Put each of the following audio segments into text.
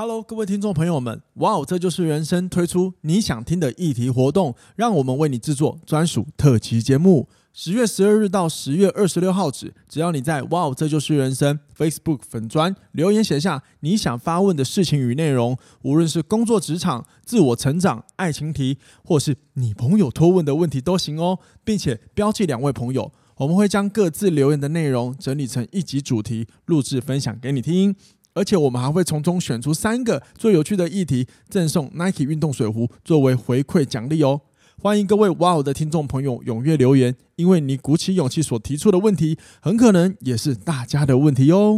Hello，各位听众朋友们，哇哦，这就是人生推出你想听的议题活动，让我们为你制作专属特辑节目。十月十二日到十月二十六号止，只要你在哇哦，这就是人生 Facebook 粉专留言写下你想发问的事情与内容，无论是工作职场、自我成长、爱情题，或是你朋友托问的问题都行哦，并且标记两位朋友，我们会将各自留言的内容整理成一集主题，录制分享给你听。而且我们还会从中选出三个最有趣的议题，赠送 Nike 运动水壶作为回馈奖励哦！欢迎各位哇哦的听众朋友踊跃留言，因为你鼓起勇气所提出的问题，很可能也是大家的问题哦。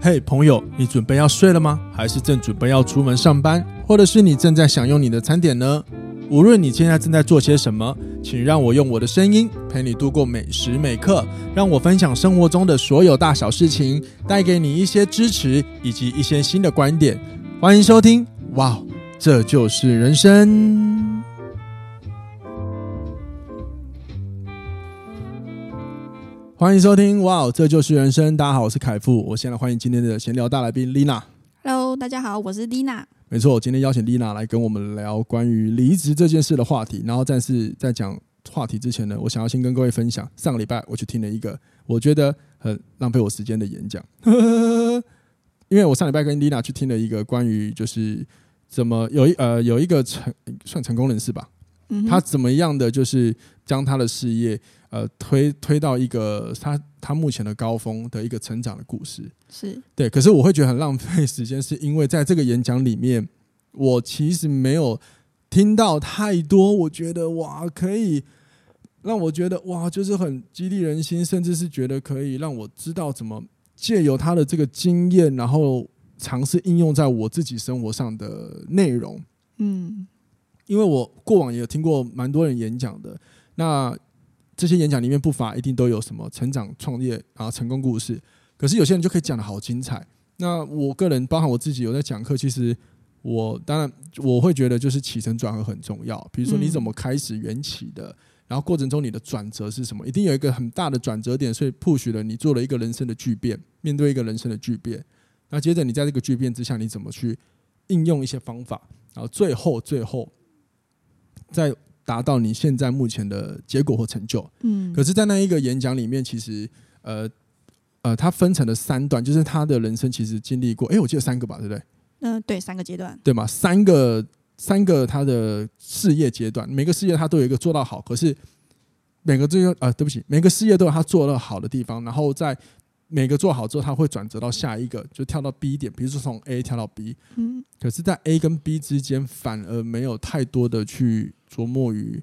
嘿，朋友，你准备要睡了吗？还是正准备要出门上班？或者是你正在享用你的餐点呢？无论你现在正在做些什么，请让我用我的声音陪你度过每时每刻，让我分享生活中的所有大小事情，带给你一些支持以及一些新的观点。欢迎收听，哇，这就是人生。欢迎收听，哇，这就是人生。大家好，我是凯富，我现在欢迎今天的闲聊大来宾 Lina。Hello，大家好，我是 Lina。没错，我今天邀请丽娜来跟我们聊关于离职这件事的话题。然后，但是在讲话题之前呢，我想要先跟各位分享，上个礼拜我去听了一个我觉得很浪费我时间的演讲。因为我上礼拜跟丽娜去听了一个关于就是怎么有一呃有一个成算成功人士吧，他怎么样的就是将他的事业。呃，推推到一个他他目前的高峰的一个成长的故事，是对。可是我会觉得很浪费时间，是因为在这个演讲里面，我其实没有听到太多。我觉得哇，可以让我觉得哇，就是很激励人心，甚至是觉得可以让我知道怎么借由他的这个经验，然后尝试应用在我自己生活上的内容。嗯，因为我过往也有听过蛮多人演讲的，那。这些演讲里面不乏一定都有什么成长、创业啊、成功故事，可是有些人就可以讲得好精彩。那我个人，包含我自己有在讲课，其实我当然我会觉得就是起承转合很重要。比如说你怎么开始缘起的，然后过程中你的转折是什么，一定有一个很大的转折点，所以 push 了你做了一个人生的巨变，面对一个人生的巨变。那接着你在这个巨变之下，你怎么去应用一些方法，然后最后最后在。达到你现在目前的结果或成就，嗯，可是，在那一个演讲里面，其实，呃，呃，他分成了三段，就是他的人生其实经历过，哎，我记得三个吧，对不对？嗯，对，三个阶段，对吗？三个，三个他的事业阶段，每个事业他都有一个做到好，可是每个这个，啊，对不起，每个事业都有他做得好的地方，然后在。每个做好之后，它会转折到下一个，就跳到 B 点，比如说从 A 跳到 B。嗯。可是，在 A 跟 B 之间，反而没有太多的去琢磨于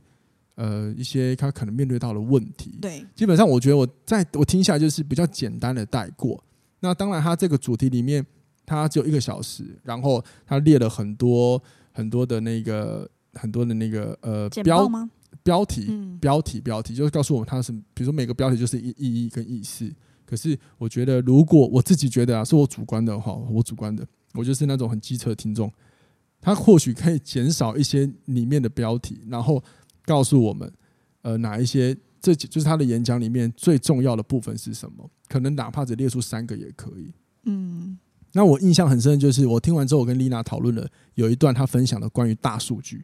呃一些他可能面对到的问题。对。基本上，我觉得我在我听下来就是比较简单的带过。那当然，它这个主题里面，它只有一个小时，然后它列了很多很多的那个很多的那个呃标标题、嗯、标题标题，就是告诉我们它是，比如说每个标题就是意意义跟意思。可是我觉得，如果我自己觉得啊，是我主观的话，我主观的，我就是那种很机车的听众，他或许可以减少一些里面的标题，然后告诉我们，呃，哪一些这就是他的演讲里面最重要的部分是什么？可能哪怕只列出三个也可以。嗯，那我印象很深，就是我听完之后，我跟丽娜讨论了有一段他分享的关于大数据。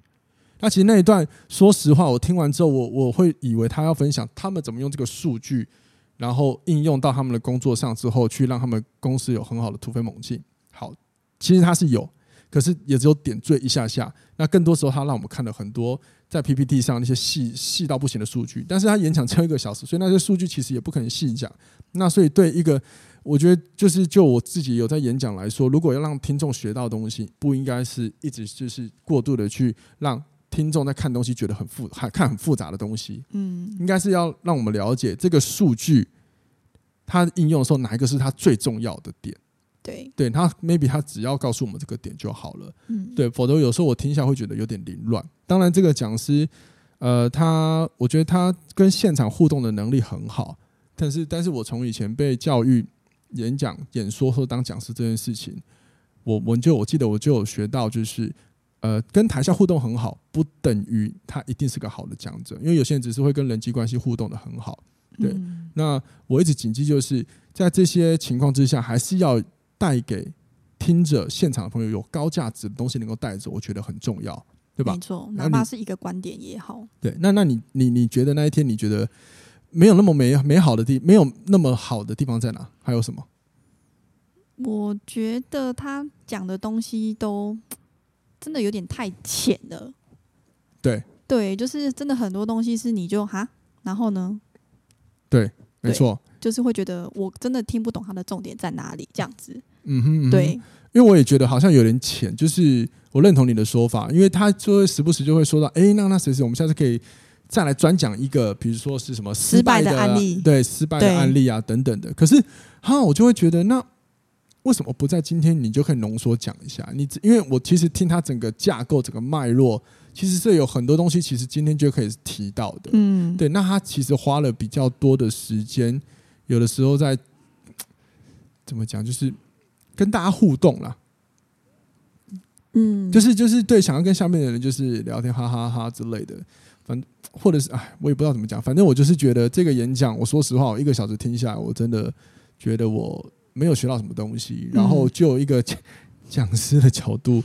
那其实那一段，说实话，我听完之后，我我会以为他要分享他们怎么用这个数据。然后应用到他们的工作上之后，去让他们公司有很好的突飞猛进。好，其实它是有，可是也只有点缀一下下。那更多时候，他让我们看了很多在 PPT 上那些细细到不行的数据。但是他演讲只有一个小时，所以那些数据其实也不可能细讲。那所以对一个，我觉得就是就我自己有在演讲来说，如果要让听众学到东西，不应该是一直就是过度的去让。听众在看东西觉得很复，还看很复杂的东西，嗯，应该是要让我们了解这个数据，它应用的时候哪一个是它最重要的点？对，对，他 maybe 他只要告诉我们这个点就好了，嗯，对，否则有时候我听下会觉得有点凌乱。当然，这个讲师，呃，他我觉得他跟现场互动的能力很好，但是，但是我从以前被教育演讲、演说或当讲师这件事情，我我就我记得我就有学到就是。呃，跟台下互动很好，不等于他一定是个好的讲者，因为有些人只是会跟人际关系互动的很好。对，那我一直谨记，就是在这些情况之下，还是要带给听着现场的朋友有高价值的东西能够带走，我觉得很重要，对吧？没错，哪怕是一个观点也好。对，那那你你你觉得那一天你觉得没有那么美美好的地，没有那么好的地方在哪？还有什么？我觉得他讲的东西都真的有点太浅了。对对，就是真的很多东西是你就哈，然后呢？对，没错，就是会觉得我真的听不懂他的重点在哪里，这样子。嗯哼，嗯哼，对，因为我也觉得好像有点浅，就是我认同你的说法，因为他就会时不时就会说到，哎，那那谁谁，我们下次可以再来专讲一个，比如说是什么失败的，失败的案例，对，失败的案例啊等等的。可是哈，我就会觉得那。为什么不在今天你就可以浓缩讲一下？你因为我其实听他整个架构、整个脉络，其实是有很多东西，其实今天就可以提到的。嗯，对。那他其实花了比较多的时间，有的时候在怎么讲，就是跟大家互动啦。嗯，就是就是对，想要跟下面的人就是聊天，哈哈哈哈之类的。反正或者是哎，我也不知道怎么讲。反正我就是觉得这个演讲，我说实话，我一个小时听下来，我真的觉得我。没有学到什么东西，然后就有一个讲师的角度，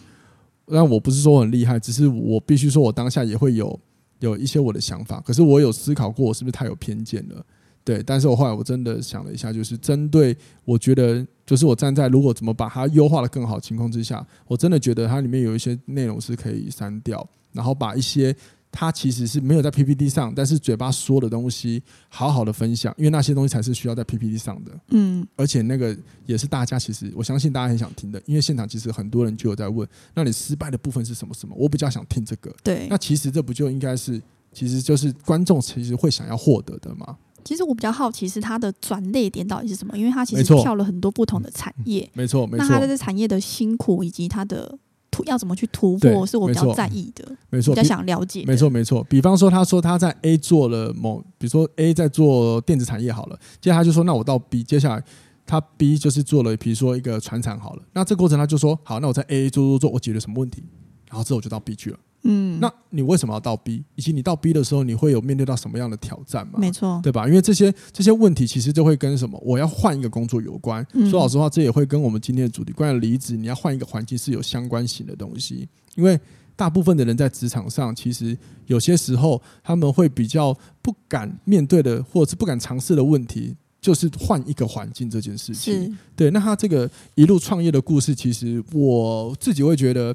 但我不是说很厉害，只是我必须说，我当下也会有有一些我的想法。可是我有思考过，我是不是太有偏见了？对，但是我后来我真的想了一下，就是针对我觉得，就是我站在如果怎么把它优化的更好情况之下，我真的觉得它里面有一些内容是可以删掉，然后把一些。他其实是没有在 PPT 上，但是嘴巴说的东西好好的分享，因为那些东西才是需要在 PPT 上的。嗯，而且那个也是大家其实我相信大家很想听的，因为现场其实很多人就有在问，那你失败的部分是什么什么？我比较想听这个。对，那其实这不就应该是，其实就是观众其实会想要获得的吗？其实我比较好奇是他的转捩点到底是什么，因为他其实跳了很多不同的产业。没错，没错。那他在这产业的辛苦以及他的。突要怎么去突破，是我比较在意的，没错，比较想了解。没错，没错。比方说，他说他在 A 做了某，比如说 A 在做电子产业好了，接下来他就说，那我到 B，接下来他 B 就是做了，比如说一个船厂好了，那这个过程他就说，好，那我在 A 做做做，我解决什么问题，然后之后我就到 B 去了。嗯，那你为什么要到 B？以及你到 B 的时候，你会有面对到什么样的挑战吗？没错，对吧？因为这些这些问题其实就会跟什么，我要换一个工作有关。说老实话，这也会跟我们今天的主题关于离职，你要换一个环境是有相关性的东西。因为大部分的人在职场上，其实有些时候他们会比较不敢面对的，或者是不敢尝试的问题，就是换一个环境这件事情。对，那他这个一路创业的故事，其实我自己会觉得，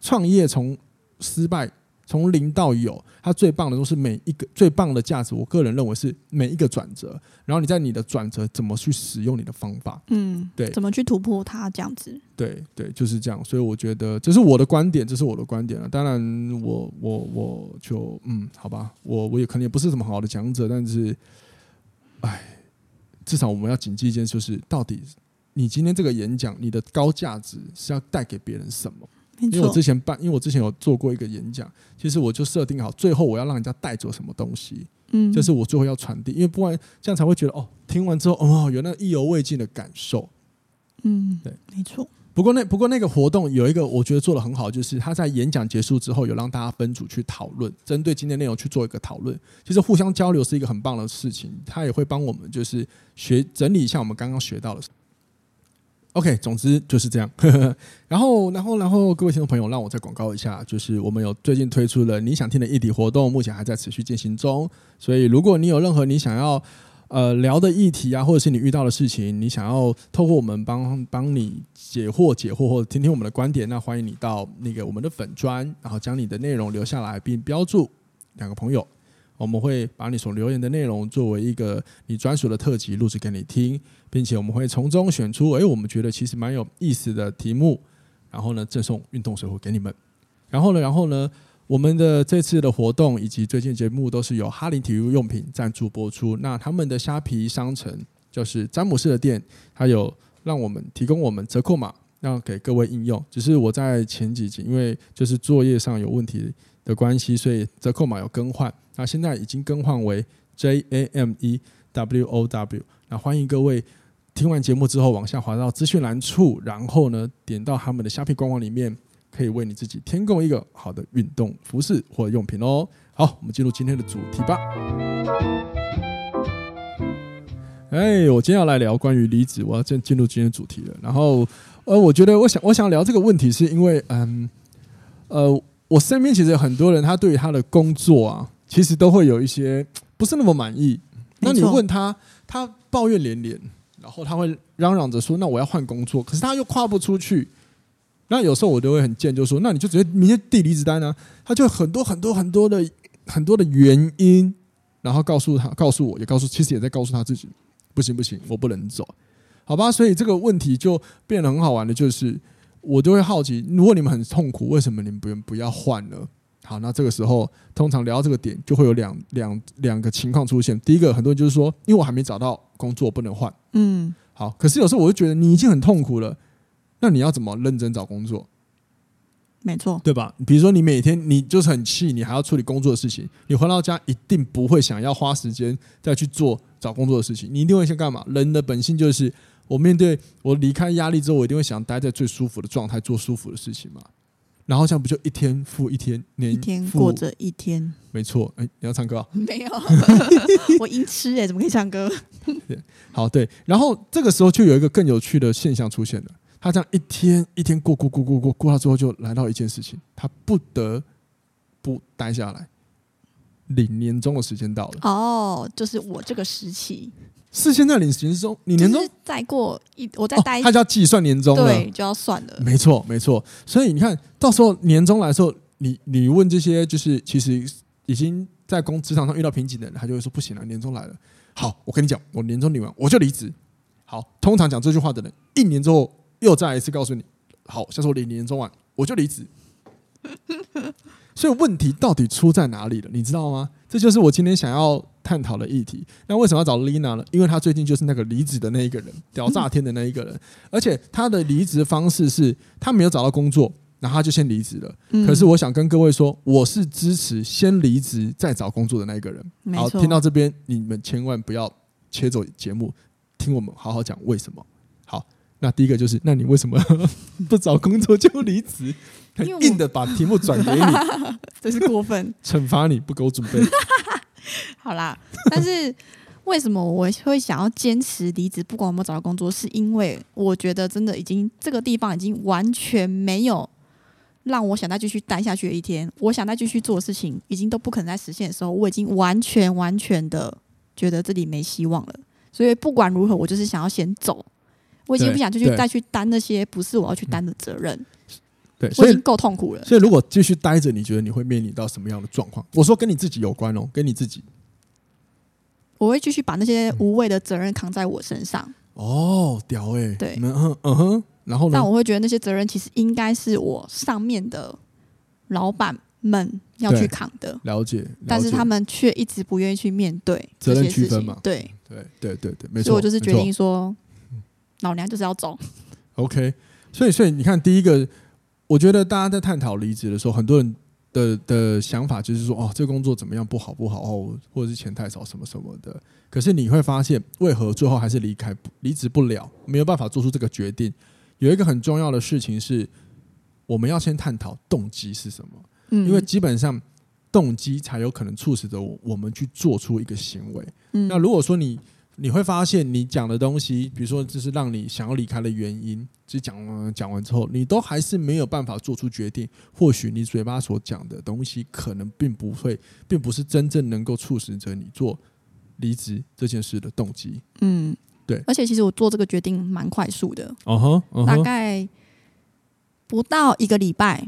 创业从失败从零到有，它最棒的都是每一个最棒的价值。我个人认为是每一个转折，然后你在你的转折怎么去使用你的方法，嗯，对，怎么去突破它这样子，对对，就是这样。所以我觉得这是我的观点，这是我的观点了。当然我，我我我就嗯，好吧，我我也可能也不是什么好的讲者，但是，哎，至少我们要谨记一件事，就是到底你今天这个演讲，你的高价值是要带给别人什么？因为我之前办，因为我之前有做过一个演讲，其实我就设定好，最后我要让人家带走什么东西，嗯，这是我最后要传递，因为不然这样才会觉得哦，听完之后哦，有那意犹未尽的感受，嗯，对，没错。不过那不过那个活动有一个我觉得做的很好，就是他在演讲结束之后，有让大家分组去讨论，针对今天内容去做一个讨论。其实互相交流是一个很棒的事情，他也会帮我们就是学整理一下我们刚刚学到的。OK，总之就是这样。然后，然后，然后，各位听众朋友，让我再广告一下，就是我们有最近推出了你想听的议题活动，目前还在持续进行中。所以，如果你有任何你想要呃聊的议题啊，或者是你遇到的事情，你想要透过我们帮帮你解惑解惑，或者听听我们的观点，那欢迎你到那个我们的粉专，然后将你的内容留下来，并标注两个朋友。我们会把你所留言的内容作为一个你专属的特辑录制给你听，并且我们会从中选出，哎，我们觉得其实蛮有意思的题目，然后呢，赠送运动水壶给你们。然后呢，然后呢，我们的这次的活动以及最近节目都是由哈林体育用品赞助播出。那他们的虾皮商城就是詹姆士的店，它有让我们提供我们折扣码，让给各位应用。只是我在前几集因为就是作业上有问题的关系，所以折扣码有更换。那现在已经更换为 J A M E W O W。那欢迎各位听完节目之后往下滑到资讯栏处，然后呢点到他们的虾皮官网里面，可以为你自己添购一个好的运动服饰或用品哦。好，我们进入今天的主题吧。哎，我今天要来聊关于离职，我要进进入今天的主题了。然后呃，我觉得我想我想聊这个问题，是因为嗯呃，我身边其实有很多人，他对于他的工作啊，其实都会有一些不是那么满意。那你问他，他抱怨连连，然后他会嚷嚷着说：“那我要换工作。”可是他又跨不出去。那有时候我都会很贱，就说：“那你就直接明天递离职单呢？”他就很多很多很多的很多的原因，然后告诉他，告诉我，也告诉，其实也在告诉他自己：“不行不行，我不能走。”好吧，所以这个问题就变得很好玩的，就是我就会好奇，如果你们很痛苦，为什么你们不用不要换呢？好，那这个时候通常聊到这个点，就会有两两两个情况出现。第一个，很多人就是说，因为我还没找到工作，不能换。嗯，好，可是有时候我就觉得你已经很痛苦了，那你要怎么认真找工作？没错，对吧？比如说你每天你就是很气，你还要处理工作的事情，你回到家一定不会想要花时间再去做找工作的事情，你一定会先干嘛？人的本性就是。我面对我离开压力之后，我一定会想待在最舒服的状态，做舒服的事情嘛。然后这样不就一天复一天，年一天过着一天。没错，哎，你要唱歌啊？没有，我音痴哎，怎么可以唱歌？好，对。然后这个时候就有一个更有趣的现象出现了。他这样一天一天过过过过过过到最后，就来到一件事情，他不得不待下来，领年终的时间到了。哦，就是我这个时期。是现在领年终，你年终再过一，我再待，他就要计算年终了，对，就要算了。没错，没错。所以你看到时候年终来的时候，你你问这些就是其实已经在工职场上遇到瓶颈的人，他就会说不行了，年终来了。好，我跟你讲，我年终领完我就离职。好，通常讲这句话的人，一年之后又再一次告诉你，好，下次我领年终完我就离职。所以问题到底出在哪里了？你知道吗？这就是我今天想要探讨的议题。那为什么要找 Lina 呢？因为她最近就是那个离职的那一个人，屌炸天的那一个人。而且她的离职方式是，她没有找到工作，然后她就先离职了。可是我想跟各位说，我是支持先离职再找工作的那一个人。好，听到这边，你们千万不要切走节目，听我们好好讲为什么。好，那第一个就是，那你为什么 不找工作就离职？很硬的把题目转给你，这是过分，惩罚你不给我准备。好啦，但是为什么我会想要坚持离职，不管有没有找到工作，是因为我觉得真的已经这个地方已经完全没有让我想再继续待下去的一天。我想再继续做的事情，已经都不可能再实现的时候，我已经完全完全的觉得这里没希望了。所以不管如何，我就是想要先走。我已经不想继续再去担那些不是我要去担的责任。对，所以已经够痛苦了。所以如果继续待着，你觉得你会面临到什么样的状况？我说跟你自己有关哦，跟你自己。我会继续把那些无谓的责任扛在我身上。哦，屌哎、欸！对，嗯哼，嗯哼。然后呢？但我会觉得那些责任其实应该是我上面的老板们要去扛的。了解。了解。但是他们却一直不愿意去面对这些事情嘛？对，对，对，对，对，没错。所以我就是决定说，老娘就是要走。OK，所以，所以你看，第一个。我觉得大家在探讨离职的时候，很多人的的想法就是说，哦，这个工作怎么样不好不好哦，或者是钱太少什么什么的。可是你会发现，为何最后还是离开离职不了，没有办法做出这个决定？有一个很重要的事情是，我们要先探讨动机是什么。嗯，因为基本上动机才有可能促使着我我们去做出一个行为。嗯，那如果说你你会发现，你讲的东西，比如说，就是让你想要离开的原因，就讲讲完之后，你都还是没有办法做出决定。或许你嘴巴所讲的东西，可能并不会，并不是真正能够促使着你做离职这件事的动机。嗯，对。而且，其实我做这个决定蛮快速的。哦大概不到一个礼拜，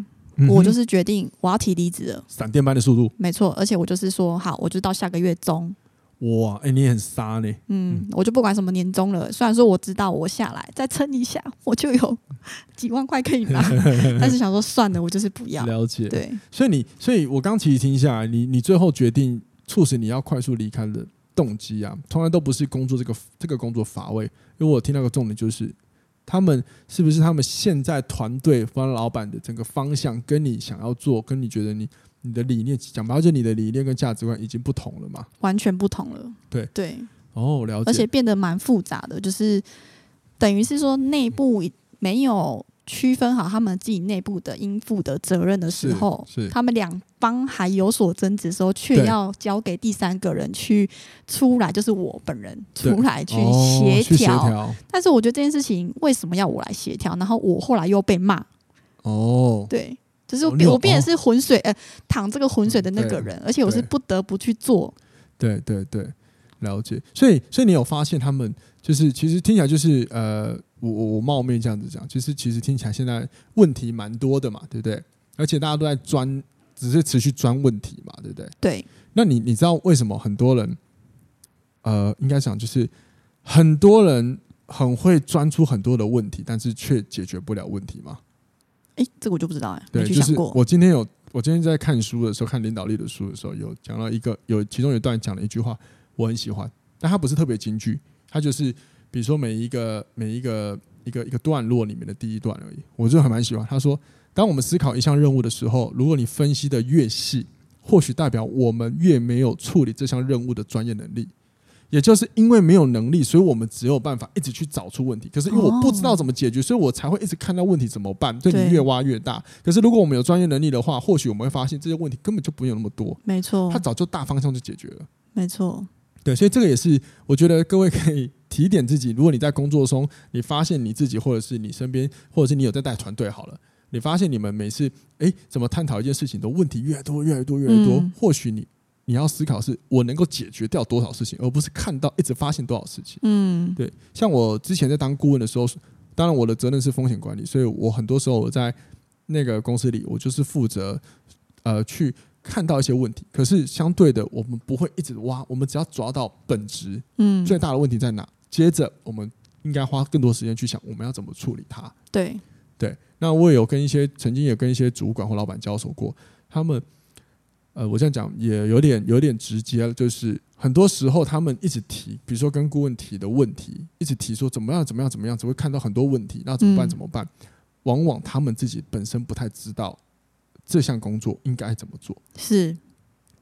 我就是决定我要提离职了。闪电般的速度，没错。而且我就是说，好，我就到下个月中。哇，哎、欸，你很杀呢。嗯，我就不管什么年终了。虽然说我知道我下来再撑一下，我就有 几万块可以拿，但是想说算了，我就是不要。了解。对，所以你，所以我刚其实听下来，你你最后决定促使你要快速离开的动机啊，从来都不是工作这个这个工作乏味。因为我听到个重点就是，他们是不是他们现在团队方老板的整个方向跟你想要做，跟你觉得你。你的理念讲白了，就你的理念跟价值观已经不同了嘛？完全不同了。对对，哦，了解。而且变得蛮复杂的，就是等于是说内部没有区分好他们自己内部的应负的责任的时候，他们两方还有所争执的时候，却要交给第三个人去出来，就是我本人出来去协调。哦、但是我觉得这件事情为什么要我来协调？然后我后来又被骂。哦，对，就是我变成是浑水、哦、呃淌这个浑水的那个人，而且我是不得不去做。对对对，了解。所以所以你有发现他们就是其实听起来就是呃。我我我冒昧这样子讲，其实其实听起来现在问题蛮多的嘛，对不对？而且大家都在钻，只是持续钻问题嘛，对不对？对。那你你知道为什么很多人，呃，应该讲就是很多人很会钻出很多的问题，但是却解决不了问题吗？哎，这个我就不知道哎。对，就是我今天有我今天在看书的时候，看领导力的书的时候，有讲到一个有其中有一段讲了一句话，我很喜欢，但它不是特别金句，它就是。比如说每一个每一个一个一个段落里面的第一段而已，我就还蛮喜欢。他说，当我们思考一项任务的时候，如果你分析的越细，或许代表我们越没有处理这项任务的专业能力。也就是因为没有能力，所以我们只有办法一直去找出问题。可是因为我不知道怎么解决，所以我才会一直看到问题怎么办，对你越挖越大。可是如果我们有专业能力的话，或许我们会发现这些问题根本就不用那么多。没错，他早就大方向就解决了。没错，对，所以这个也是我觉得各位可以。提点自己，如果你在工作中，你发现你自己，或者是你身边，或者是你有在带团队，好了，你发现你们每次，哎，怎么探讨一件事情，的问题越来越多，越来越多，越来越多。嗯、或许你你要思考，是我能够解决掉多少事情，而不是看到一直发现多少事情。嗯，对。像我之前在当顾问的时候，当然我的责任是风险管理，所以我很多时候我在那个公司里，我就是负责呃去。看到一些问题，可是相对的，我们不会一直挖，我们只要抓到本质，嗯，最大的问题在哪？嗯、接着，我们应该花更多时间去想，我们要怎么处理它。对对，那我也有跟一些曾经也跟一些主管或老板交手过，他们，呃，我这样讲也有点有点直接，就是很多时候他们一直提，比如说跟顾问提的问题，一直提说怎么样怎么样怎么样，只会看到很多问题，那怎么办？怎么办？嗯、往往他们自己本身不太知道。这项工作应该怎么做？是，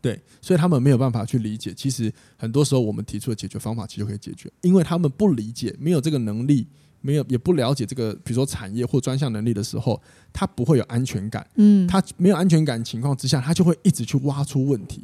对，所以他们没有办法去理解。其实很多时候，我们提出的解决方法其实就可以解决，因为他们不理解，没有这个能力，没有也不了解这个，比如说产业或专项能力的时候，他不会有安全感。嗯，他没有安全感情况之下，他就会一直去挖出问题。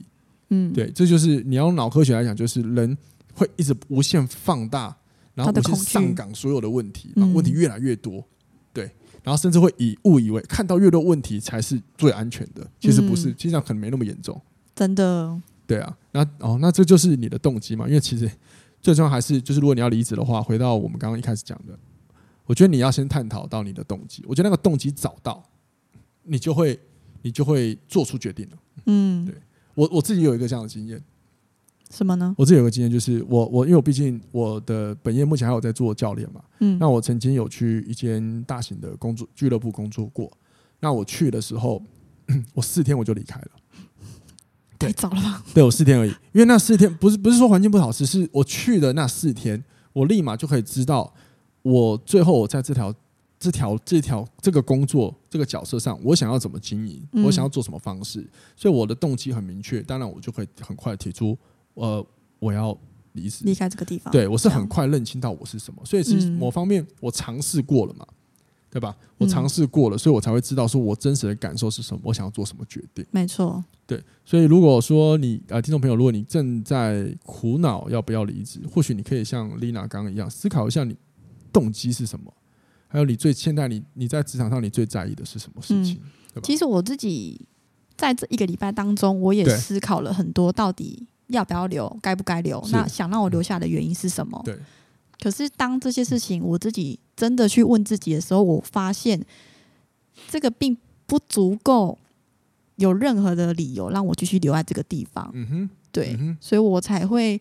嗯，对，这就是你要用脑科学来讲，就是人会一直无限放大，然后无限上岗所有的问题，把问题越来越多。对然后甚至会以误以为看到越多问题才是最安全的，其实不是，其实上可能没那么严重。真的？对啊。那哦，那这就是你的动机嘛？因为其实最重要还是就是，如果你要离职的话，回到我们刚刚一开始讲的，我觉得你要先探讨到你的动机。我觉得那个动机找到，你就会你就会做出决定了。嗯，对我我自己有一个这样的经验。什么呢？我自己有个经验，就是我我因为我毕竟我的本业目前还有在做教练嘛，嗯，那我曾经有去一间大型的工作俱乐部工作过。那我去的时候，我四天我就离开了，太早了吧？对，我四天而已，因为那四天不是不是说环境不好，只是我去的那四天，我立马就可以知道，我最后我在这条这条这条这个工作这个角色上，我想要怎么经营，我想要做什么方式，所以我的动机很明确，当然我就可以很快提出。呃，我要离职，离开这个地方。对，我是很快认清到我是什么，所以其实某方面我尝试过了嘛，对吧？我尝试过了，所以我才会知道说我真实的感受是什么，我想要做什么决定。没错，对。所以如果说你呃，听众朋友，如果你正在苦恼要不要离职，或许你可以像 Lena 刚刚一样思考一下，你动机是什么，还有你最现在你你在职场上你最在意的是什么事情？嗯，其实我自己在这一个礼拜当中，我也思考了很多，到底。要不要留？该不该留？那想让我留下的原因是什么？对。可是当这些事情我自己真的去问自己的时候，我发现这个并不足够有任何的理由让我继续留在这个地方。嗯哼。对。嗯。所以我才会，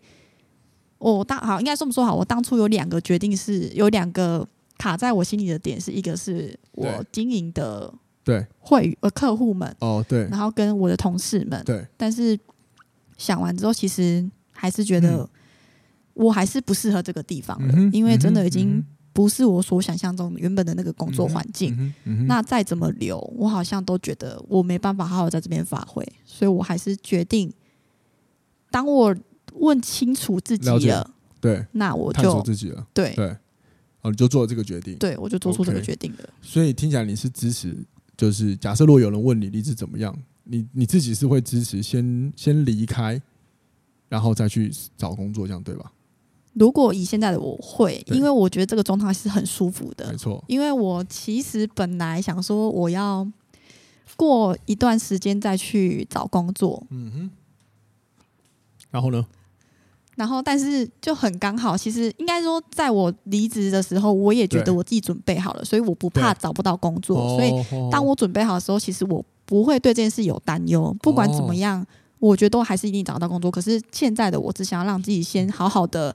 我当好应该这么说好。我当初有两个决定，是有两个卡在我心里的点，是一个是我经营的对会呃客户们哦对，然后跟我的同事们对，但是。想完之后，其实还是觉得我还是不适合这个地方了，嗯、因为真的已经不是我所想象中原本的那个工作环境。嗯嗯、那再怎么留，我好像都觉得我没办法好好在这边发挥，所以我还是决定，当我问清楚自己了，对，那我就自己了，对对，哦，你就做了这个决定。对，我就做出这个决定了。Okay. 所以听起来你是支持，就是假设如果有人问你离职怎么样，你你自己是会支持先先离开，然后再去找工作，这样对吧？如果以现在的我会，因为我觉得这个状态是很舒服的。没错，因为我其实本来想说我要过一段时间再去找工作。嗯哼。然后呢？然后，但是就很刚好，其实应该说，在我离职的时候，我也觉得我自己准备好了，所以我不怕找不到工作。所以，当我准备好的时候，其实我不会对这件事有担忧。不管怎么样，我觉得都还是一定找到工作。可是现在的我，只想要让自己先好好的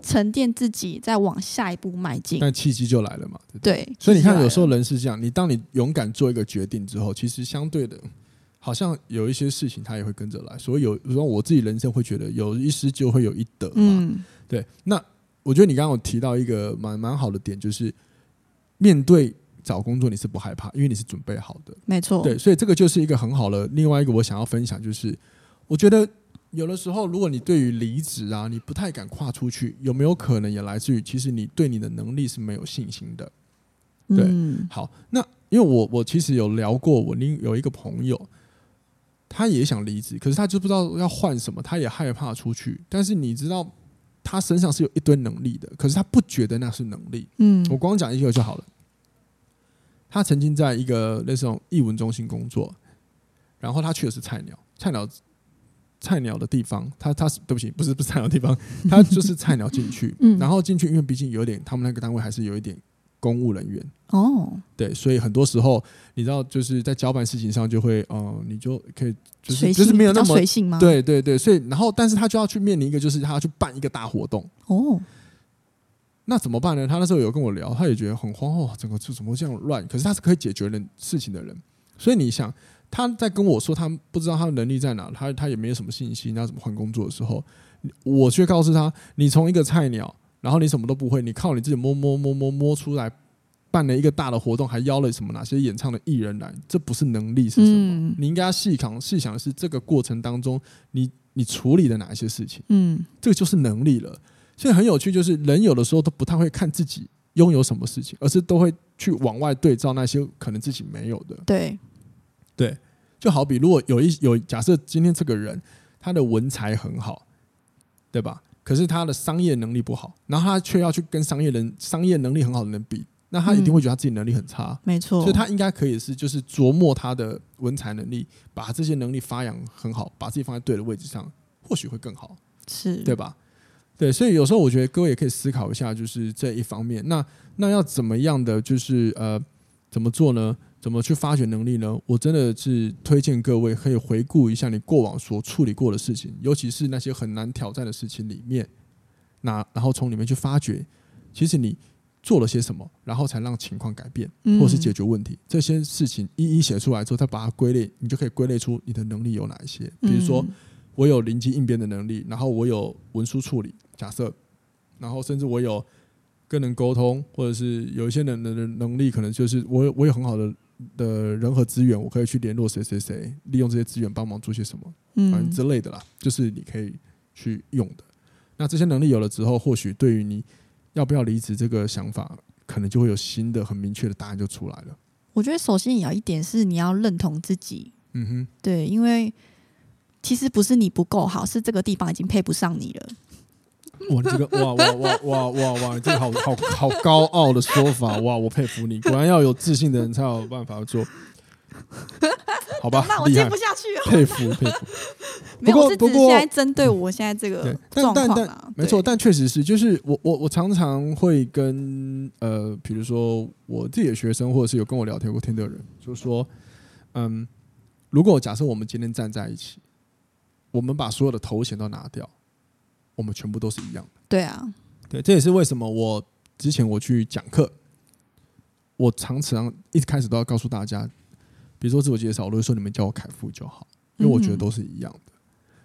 沉淀自己，再往下一步迈进。但契机就来了嘛？对。所以你看，有时候人是这样：你当你勇敢做一个决定之后，其实相对的。好像有一些事情他也会跟着来，所以有，比如说我自己人生会觉得有一失就会有一得嘛。嗯，对。那我觉得你刚刚有提到一个蛮蛮好的点，就是面对找工作你是不害怕，因为你是准备好的。没错。对，所以这个就是一个很好的。另外一个我想要分享就是，我觉得有的时候如果你对于离职啊，你不太敢跨出去，有没有可能也来自于其实你对你的能力是没有信心的？对。嗯。好，那因为我我其实有聊过，我另有一个朋友。他也想离职，可是他就不知道要换什么，他也害怕出去。但是你知道，他身上是有一堆能力的，可是他不觉得那是能力。嗯，我光讲一个就好了。他曾经在一个那种艺文中心工作，然后他去的是菜鸟，菜鸟菜鸟的地方，他他是对不起，不是不是菜鸟的地方，他就是菜鸟进去，然后进去，因为毕竟有点，他们那个单位还是有一点。公务人员哦，对，所以很多时候你知道，就是在交办事情上就会，呃，你就可以就是就是没有那么随性吗？对对对，所以然后但是他就要去面临一个，就是他要去办一个大活动哦。那怎么办呢？他那时候有跟我聊，他也觉得很慌哦，整个就怎么会这样乱？可是他是可以解决人事情的人，所以你想他在跟我说他不知道他的能力在哪，他他也没有什么信心，要怎么换工作的时候，我却告诉他，你从一个菜鸟。然后你什么都不会，你靠你自己摸摸摸摸摸出来，办了一个大的活动，还邀了什么哪些演唱的艺人来，这不是能力是什么？嗯、你应该细想细想的是这个过程当中你，你你处理的哪一些事情？嗯，这个就是能力了。所以很有趣，就是人有的时候都不太会看自己拥有什么事情，而是都会去往外对照那些可能自己没有的。对，对，就好比如果有一有假设今天这个人他的文采很好，对吧？可是他的商业能力不好，然后他却要去跟商业人、商业能力很好的人比，那他一定会觉得他自己能力很差。没错，所以他应该可以是就是琢磨他的文采能力，把这些能力发扬很好，把自己放在对的位置上，或许会更好，是对吧？对，所以有时候我觉得各位也可以思考一下，就是这一方面。那那要怎么样的就是呃怎么做呢？怎么去发掘能力呢？我真的是推荐各位可以回顾一下你过往所处理过的事情，尤其是那些很难挑战的事情里面，那然后从里面去发掘，其实你做了些什么，然后才让情况改变，或是解决问题。这些事情一一写出来之后，再把它归类，你就可以归类出你的能力有哪一些。比如说，我有临机应变的能力，然后我有文书处理，假设，然后甚至我有跟人沟通，或者是有一些人的能力，可能就是我我有很好的。的人和资源，我可以去联络谁谁谁，利用这些资源帮忙做些什么，嗯之类的啦，就是你可以去用的。那这些能力有了之后，或许对于你要不要离职这个想法，可能就会有新的很明确的答案就出来了。我觉得首先也要一点是你要认同自己，嗯哼，对，因为其实不是你不够好，是这个地方已经配不上你了。哇，这个哇哇哇哇哇哇，这个好好好高傲的说法哇，我佩服你，果然要有自信的人才有办法做，好吧？那我接不下去了，佩服佩服。不过不过，现在针对我现在这个状况啊，没错，但确实是，就是我我我常常会跟呃，比如说我自己的学生，或者是有跟我聊天过天的人，就说，嗯，如果假设我们今天站在一起，我们把所有的头衔都拿掉。我们全部都是一样的。对啊，对，这也是为什么我之前我去讲课，我常常一开始都要告诉大家，比如说自我介绍，我都会说你们叫我凯富就好，因为我觉得都是一样的。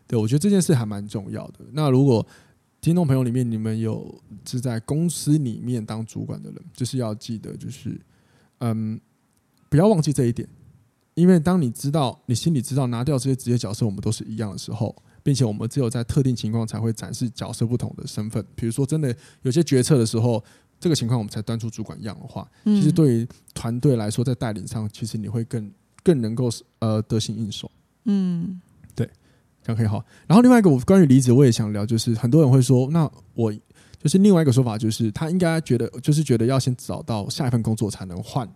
对，我觉得这件事还蛮重要的。那如果听众朋友里面你们有是在公司里面当主管的人，就是要记得，就是嗯，不要忘记这一点，因为当你知道你心里知道拿掉这些职业角色，我们都是一样的时候。并且我们只有在特定情况才会展示角色不同的身份，比如说真的有些决策的时候，这个情况我们才端出主管样的话，其实对于团队来说，在带领上，其实你会更更能够呃得心应手。嗯，对，这样可以好。然后另外一个，我关于离职，我也想聊，就是很多人会说，那我就是另外一个说法，就是他应该觉得，就是觉得要先找到下一份工作才能换，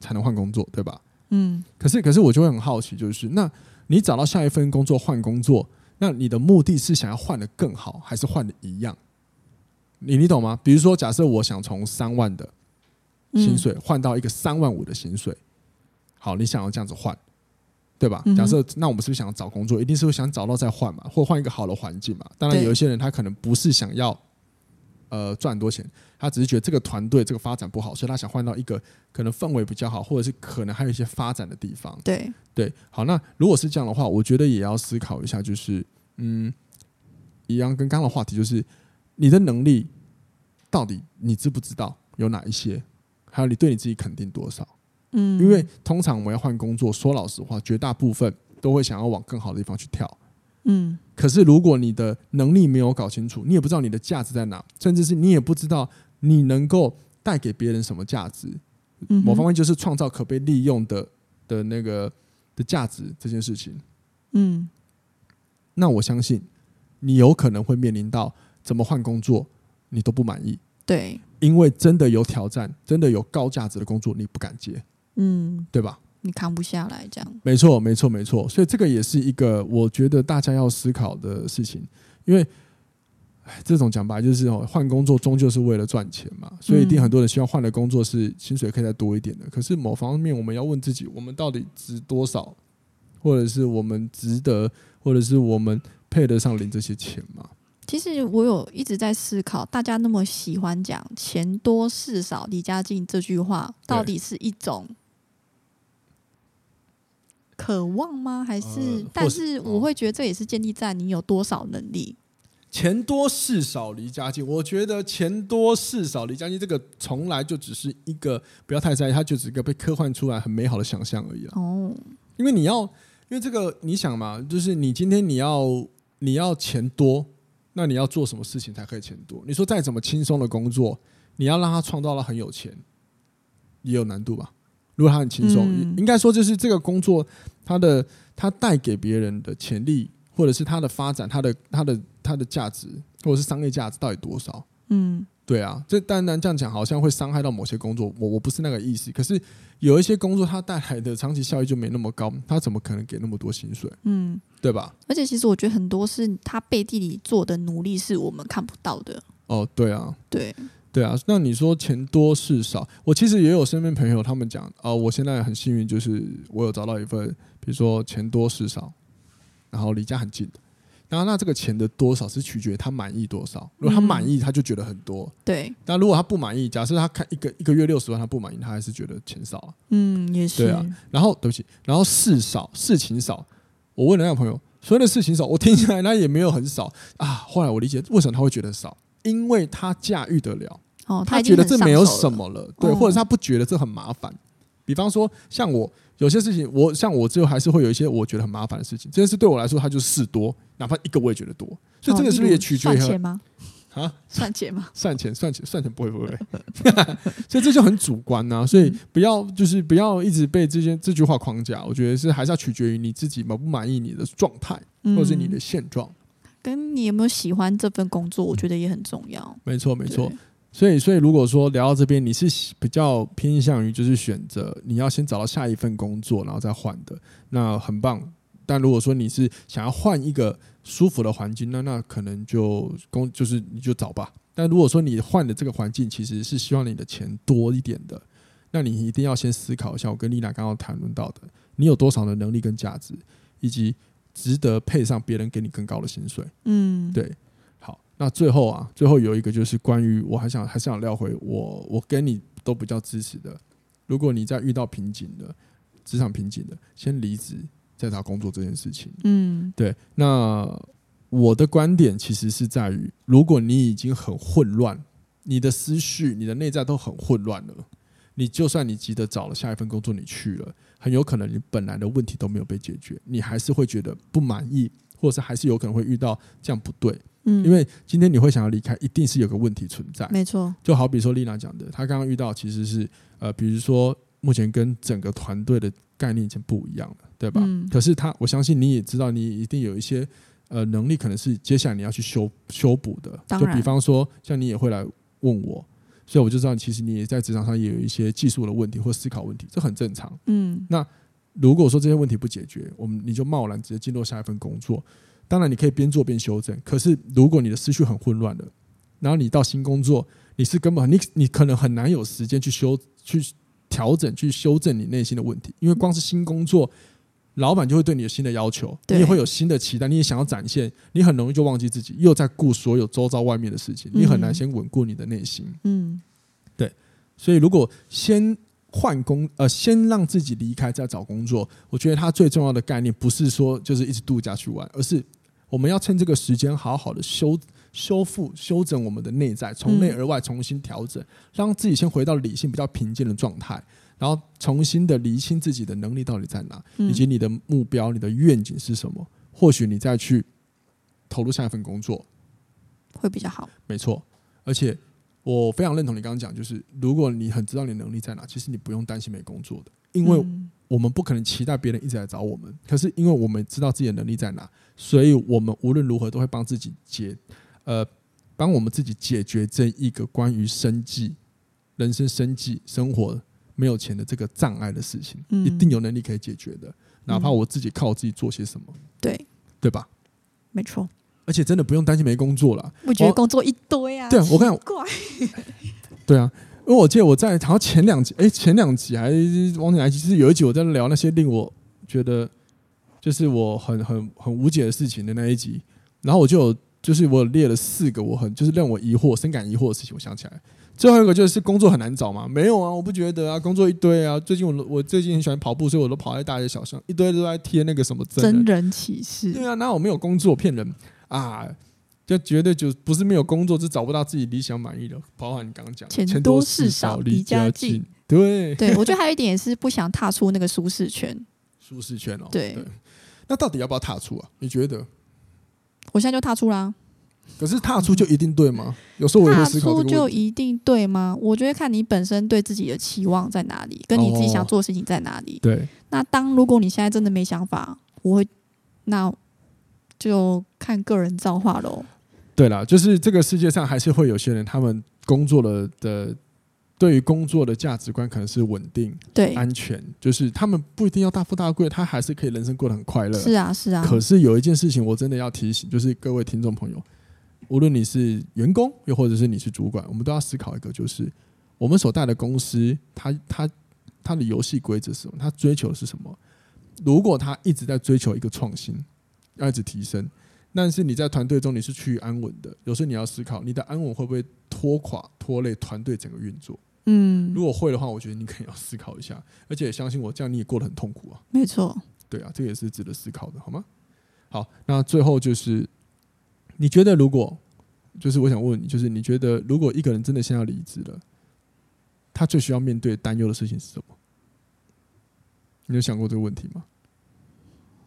才能换工作，对吧？嗯。可是，可是我就会很好奇，就是那你找到下一份工作换工作，那你的目的是想要换的更好，还是换的一样？你你懂吗？比如说，假设我想从三万的薪水换到一个三万五的薪水，好，你想要这样子换，对吧？假设那我们是不是想要找工作，一定是会想找到再换嘛，或换一个好的环境嘛？当然，有一些人他可能不是想要呃赚很多钱，他只是觉得这个团队这个发展不好，所以他想换到一个可能氛围比较好，或者是可能还有一些发展的地方。对对，好，那如果是这样的话，我觉得也要思考一下，就是嗯，一样跟刚刚的话题就是。你的能力到底你知不知道有哪一些？还有你对你自己肯定多少？嗯，因为通常我们要换工作，说老实话，绝大部分都会想要往更好的地方去跳。嗯，可是如果你的能力没有搞清楚，你也不知道你的价值在哪，甚至是你也不知道你能够带给别人什么价值。某方面就是创造可被利用的的那个的价值这件事情。嗯，那我相信你有可能会面临到。怎么换工作，你都不满意。对，因为真的有挑战，真的有高价值的工作，你不敢接。嗯，对吧？你扛不下来，这样。没错，没错，没错。所以这个也是一个我觉得大家要思考的事情。因为，这种讲白就是哦，换工作终究是为了赚钱嘛。所以一定很多人希望换的工作是薪水可以再多一点的。可是某方面，我们要问自己：我们到底值多少？或者是我们值得，或者是我们配得上领这些钱吗？其实我有一直在思考，大家那么喜欢讲“钱多事少离家近”这句话，到底是一种渴望吗？还是？呃、但是我会觉得这也是建立在你有多少能力。钱多事少离家近，我觉得钱多事少离家近这个从来就只是一个不要太在意，它就只是一个被科幻出来很美好的想象而已哦，因为你要，因为这个你想嘛，就是你今天你要你要钱多。那你要做什么事情才可以钱多？你说再怎么轻松的工作，你要让他创造了很有钱，也有难度吧？如果他很轻松，嗯、应该说就是这个工作，他的他带给别人的潜力，或者是他的发展，他的他的他的价值，或者是商业价值到底多少？嗯。对啊，这当然这样讲好像会伤害到某些工作，我我不是那个意思。可是有一些工作它带来的长期效益就没那么高，他怎么可能给那么多薪水？嗯，对吧？而且其实我觉得很多是他背地里做的努力是我们看不到的。哦，对啊，对对啊。那你说钱多事少，我其实也有身边朋友他们讲啊、呃，我现在很幸运，就是我有找到一份，比如说钱多事少，然后离家很近的。然后，那这个钱的多少是取决于他满意多少。如果他满意，他就觉得很多。嗯、对。但如果他不满意，假设他看一个一个月六十万，他不满意，他还是觉得钱少啊。嗯，也是。对啊。然后，对不起。然后事少，事情少。我问了那个朋友，所谓的事情少，我听起来那也没有很少啊。后来我理解为什么他会觉得少，因为他驾驭得了。哦，他，他觉得这没有什么了。对，或者是他不觉得这很麻烦。比方说，像我有些事情，我像我之后还是会有一些我觉得很麻烦的事情。这件事对我来说，它就是事多，哪怕一个我也觉得多。所以这个是不是也取决于算钱吗？啊，算钱吗？算钱，算钱，算钱不会不会。所以这就很主观呐、啊。所以不要就是不要一直被这些这句话框架。我觉得是还是要取决于你自己满不满意你的状态，或者是你的现状、嗯，跟你有没有喜欢这份工作，我觉得也很重要。没错，没错。所以，所以如果说聊到这边，你是比较偏向于就是选择你要先找到下一份工作，然后再换的，那很棒。但如果说你是想要换一个舒服的环境，那那可能就工就是你就找吧。但如果说你换的这个环境其实是希望你的钱多一点的，那你一定要先思考一下。我跟丽娜刚刚谈论到的，你有多少的能力跟价值，以及值得配上别人给你更高的薪水。嗯，对。好那最后啊，最后有一个就是关于我还想还是想撂回我，我跟你都比较支持的。如果你在遇到瓶颈的职场瓶颈的，先离职再找工作这件事情。嗯，对。那我的观点其实是在于，如果你已经很混乱，你的思绪、你的内在都很混乱了，你就算你急着找了下一份工作，你去了，很有可能你本来的问题都没有被解决，你还是会觉得不满意，或者是还是有可能会遇到这样不对。嗯，因为今天你会想要离开，一定是有个问题存在。没错，就好比说丽娜讲的，她刚刚遇到其实是呃，比如说目前跟整个团队的概念已经不一样了，对吧？嗯。可是她，我相信你也知道，你一定有一些呃能力，可能是接下来你要去修修补的。就比方说，像你也会来问我，所以我就知道，其实你也在职场上也有一些技术的问题或思考问题，这很正常。嗯。那如果说这些问题不解决，我们你就贸然直接进入下一份工作。当然，你可以边做边修正。可是，如果你的思绪很混乱的，然后你到新工作，你是根本你你可能很难有时间去修、去调整、去修正你内心的问题。因为光是新工作，老板就会对你有新的要求，你也会有新的期待，你也想要展现，你很容易就忘记自己，又在顾所有周遭外面的事情，你很难先稳固你的内心。嗯，对。所以，如果先换工，呃，先让自己离开再找工作，我觉得它最重要的概念不是说就是一直度假去玩，而是。我们要趁这个时间，好好的修修复、修整我们的内在，从内而外重新调整，让自己先回到理性、比较平静的状态，然后重新的厘清自己的能力到底在哪，以及你的目标、你的愿景是什么。或许你再去投入下一份工作，会比较好。没错，而且我非常认同你刚刚讲，就是如果你很知道你能力在哪，其实你不用担心没工作的，因为。我们不可能期待别人一直来找我们，可是因为我们知道自己的能力在哪，所以我们无论如何都会帮自己解，呃，帮我们自己解决这一个关于生计、人生生计、生活没有钱的这个障碍的事情，嗯，一定有能力可以解决的。哪怕我自己靠我自己做些什么，对，对吧？没错。而且真的不用担心没工作了。我觉得工作一堆啊，对啊，我看怪，对啊。因为我记得我在好像前两集，哎，前两集还忘记哪集，是有一集我在聊那些令我觉得就是我很很很无解的事情的那一集，然后我就有就是我列了四个我很就是让我疑惑、深感疑惑的事情，我想起来，最后一个就是工作很难找嘛，没有啊，我不觉得啊，工作一堆啊，最近我我最近很喜欢跑步，所以我都跑在大街小巷，一堆都在贴那个什么真人启事，对啊，那我没有工作骗人啊。就绝对就不是没有工作，是找不到自己理想满意的。包括你刚刚讲，钱多事少离家近。对，对我觉得还有一点也是不想踏出那个舒适圈。舒适圈哦，对，对。那到底要不要踏出啊？你觉得？我现在就踏出啦。可是踏出就一定对吗？有时候我。踏出就一定对吗？我觉得看你本身对自己的期望在哪里，跟你自己想做的事情在哪里。哦、对。那当如果你现在真的没想法，我会那就看个人造化喽。对啦，就是这个世界上还是会有些人，他们工作了的对于工作的价值观可能是稳定、对安全，就是他们不一定要大富大贵，他还是可以人生过得很快乐。是啊，是啊。可是有一件事情我真的要提醒，就是各位听众朋友，无论你是员工，又或者是你是主管，我们都要思考一个，就是我们所带的公司，它它它的游戏规则是什么？它追求的是什么？如果他一直在追求一个创新，要一直提升。但是你在团队中你是趋于安稳的，有时候你要思考你的安稳会不会拖垮、拖累团队整个运作。嗯，如果会的话，我觉得你可以要思考一下，而且相信我，这样你也过得很痛苦啊。没错，对啊，这个也是值得思考的，好吗？好，那最后就是，你觉得如果，就是我想问你，就是你觉得如果一个人真的现在要离职了，他最需要面对担忧的事情是什么？你有想过这个问题吗？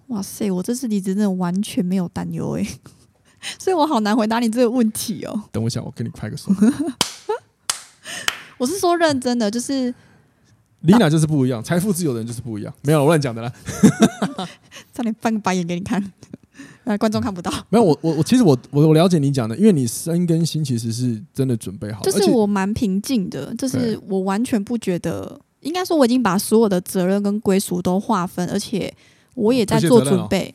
哇塞！我这次离职真的完全没有担忧哎，所以我好难回答你这个问题哦。等我想，我给你拍个手。我是说认真的，就是丽娜就是不一样，财富自由的人就是不一样。没有，我乱讲的啦。差点翻个白眼给你看，那 观众看不到。没有，我我我其实我我我了解你讲的，因为你身跟心其实是真的准备好，就是我蛮平静的，就是我完全不觉得，应该说我已经把所有的责任跟归属都划分，而且。我也在做准备，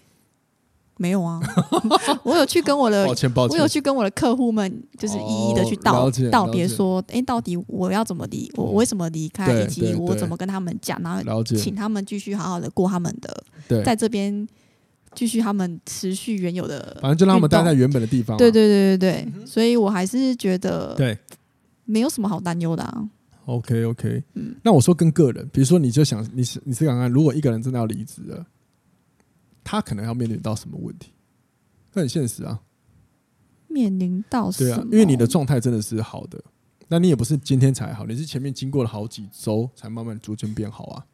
没有啊，我有去跟我的，我有去跟我的客户们，就是一一的去道道别，说，哎，到底我要怎么离，我为什么离开，以及我怎么跟他们讲，然后请他们继续好好的过他们的，在这边继续他们持续原有的，反正就让他们待在原本的地方。对对对对对，所以我还是觉得，对，没有什么好担忧的啊。OK OK，嗯，那我说跟个人，比如说你就想，你是你是想看，如果一个人真的要离职了。他可能要面临到什么问题？这很现实啊。面临到什么？对啊，因为你的状态真的是好的，那你也不是今天才好，你是前面经过了好几周才慢慢逐渐变好啊，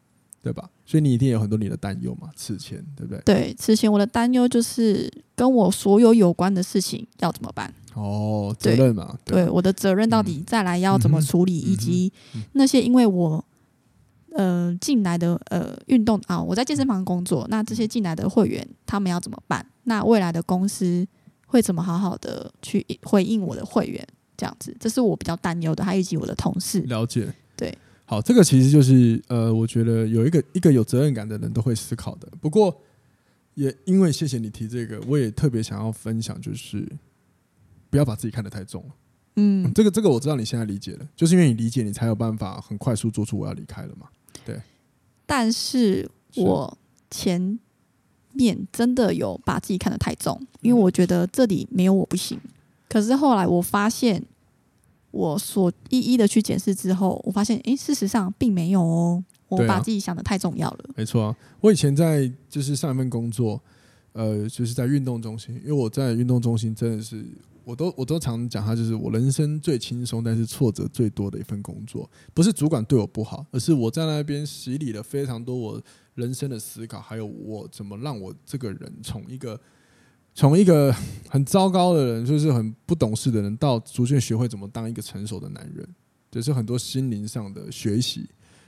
对吧？所以你一定有很多你的担忧嘛，此前对不对？对，此前我的担忧就是跟我所有有关的事情要怎么办？哦，责任嘛，对，对我的责任到底再来要怎么处理，嗯、以及那些因为我呃进来的呃运动啊，我在健身房工作，那这些进来的会员他们要怎么办？那未来的公司会怎么好好的去回应我的会员？这样子，这是我比较担忧的，还以及我的同事了解。对，好，这个其实就是呃，我觉得有一个一个有责任感的人都会思考的。不过。也因为谢谢你提这个，我也特别想要分享，就是不要把自己看得太重了。嗯，这个这个我知道你现在理解了，就是因为你理解，你才有办法很快速做出我要离开了嘛。对。但是我前面真的有把自己看得太重，因为我觉得这里没有我不行。可是后来我发现，我所一一的去检视之后，我发现，诶，事实上并没有哦。我把自己想得太重要了。没错啊，我以前在就是上一份工作，呃，就是在运动中心，因为我在运动中心真的是，我都我都常讲，他就是我人生最轻松，但是挫折最多的一份工作。不是主管对我不好，而是我在那边洗礼了非常多我人生的思考，还有我怎么让我这个人从一个从一个 很糟糕的人，就是很不懂事的人，到逐渐学会怎么当一个成熟的男人，就是很多心灵上的学习。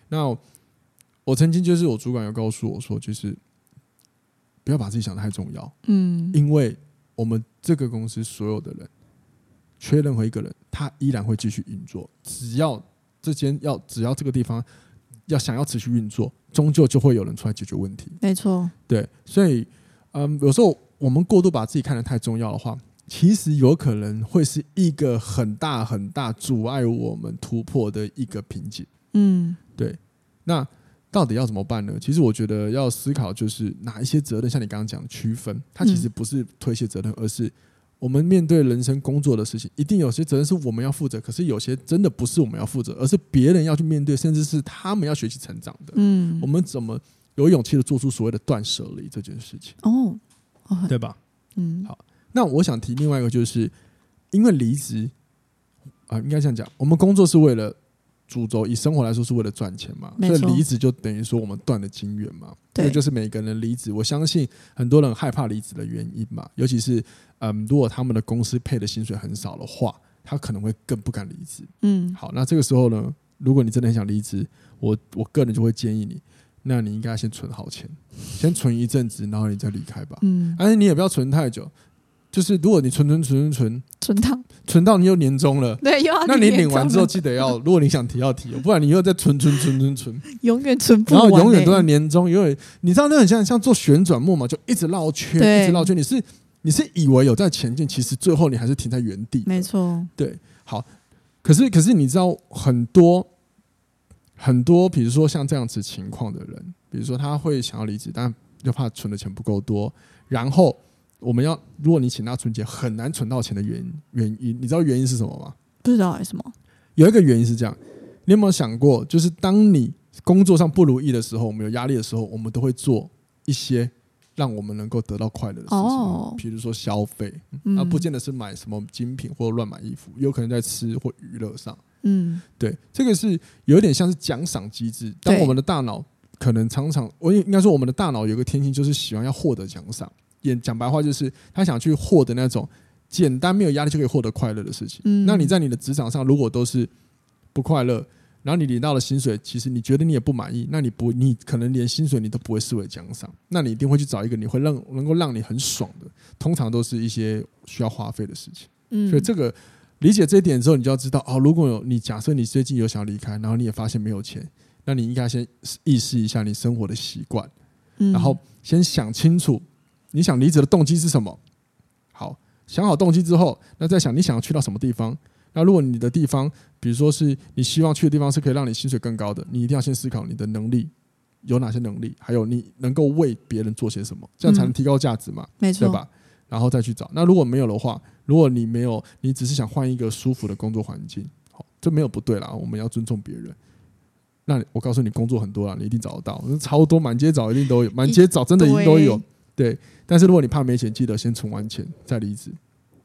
那我曾经就是我主管有告诉我说，就是不要把自己想的太重要，嗯，因为我们这个公司所有的人缺任何一个人，他依然会继续运作。只要这间要，只要这个地方要想要持续运作，终究就会有人出来解决问题。没错，对，所以嗯，有时候我们过度把自己看得太重要的话，其实有可能会是一个很大很大阻碍我们突破的一个瓶颈。嗯，对，那。到底要怎么办呢？其实我觉得要思考，就是哪一些责任，像你刚刚讲的区分，它其实不是推卸责任，而是我们面对人生工作的事情，一定有些责任是我们要负责，可是有些真的不是我们要负责，而是别人要去面对，甚至是他们要学习成长的。嗯，我们怎么有勇气的做出所谓的断舍离这件事情？哦，对吧？嗯，好。那我想提另外一个，就是因为离职啊，应该这样讲，我们工作是为了。主轴以生活来说是为了赚钱嘛，所以离职就等于说我们断了金源嘛。这就是每个人离职，我相信很多人害怕离职的原因嘛。尤其是嗯，如果他们的公司配的薪水很少的话，他可能会更不敢离职。嗯，好，那这个时候呢，如果你真的很想离职，我我个人就会建议你，那你应该先存好钱，先存一阵子，然后你再离开吧。嗯，但是你也不要存太久。就是如果你存存存存存存到存到你又年终了，对，又要那你领完之后记得要，如果你想提要提，不然你又在存存存存存，永远存不完，然后永远都在年终，因为你知道那很像像做旋转木马，就一直绕圈，一直绕圈。你是你是以为有在前进，其实最后你还是停在原地。没错，对，好。可是可是你知道很多很多，比如说像这样子情况的人，比如说他会想要离职，但又怕存的钱不够多，然后。我们要，如果你请他存钱，很难存到钱的原因，原因你知道原因是什么吗？不知道为什么。有一个原因是这样，你有没有想过，就是当你工作上不如意的时候，我们有压力的时候，我们都会做一些让我们能够得到快乐的事情，哦，比如说消费，而不见得是买什么精品或乱买衣服，有可能在吃或娱乐上。嗯，对，这个是有点像是奖赏机制。当我们的大脑可能常常，我应该说，我们的大脑有个天性，就是喜欢要获得奖赏。也讲白话就是，他想去获得那种简单没有压力就可以获得快乐的事情。嗯，那你在你的职场上如果都是不快乐，然后你领到了薪水，其实你觉得你也不满意，那你不，你可能连薪水你都不会视为奖赏，那你一定会去找一个你会让能够让你很爽的，通常都是一些需要花费的事情。嗯，所以这个理解这一点之后，你就要知道哦，如果有你假设你最近有想要离开，然后你也发现没有钱，那你应该先意识一下你生活的习惯，然后先想清楚。你想离职的动机是什么？好，想好动机之后，那再想你想要去到什么地方。那如果你的地方，比如说是你希望去的地方是可以让你薪水更高的，你一定要先思考你的能力有哪些能力，还有你能够为别人做些什么，这样才能提高价值嘛？没错，对吧？然后再去找。那如果没有的话，如果你没有，你只是想换一个舒服的工作环境，好，这没有不对啦。我们要尊重别人。那我告诉你，工作很多啦，你一定找得到，超多，满街找一定都有，满街找真的一定都有。对但是如果你怕没钱记得先存完钱再离职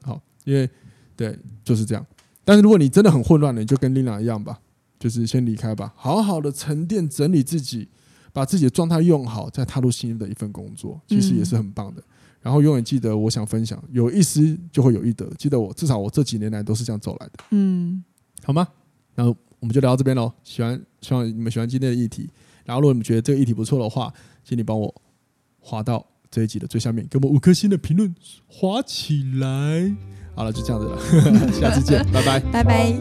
好因为对就是这样。但是如果你真的很混乱的你就跟琳琅一样吧就是先离开吧好好的沉淀整理自己把自己的状态用好再踏入新的一份工作其实也是很棒的。然后永远记得我想分享有一失就会有一得记得我至少我这几年来都是这样走来的嗯。好吗？然后我们就聊到这边喽喜欢希望你们喜欢今天的议题。然后如果你们觉得这个议题不错的话请你帮我划到这一集的最下面，给我们五颗星的评论划起来。好了，就这样子了，下次见，拜拜，拜拜。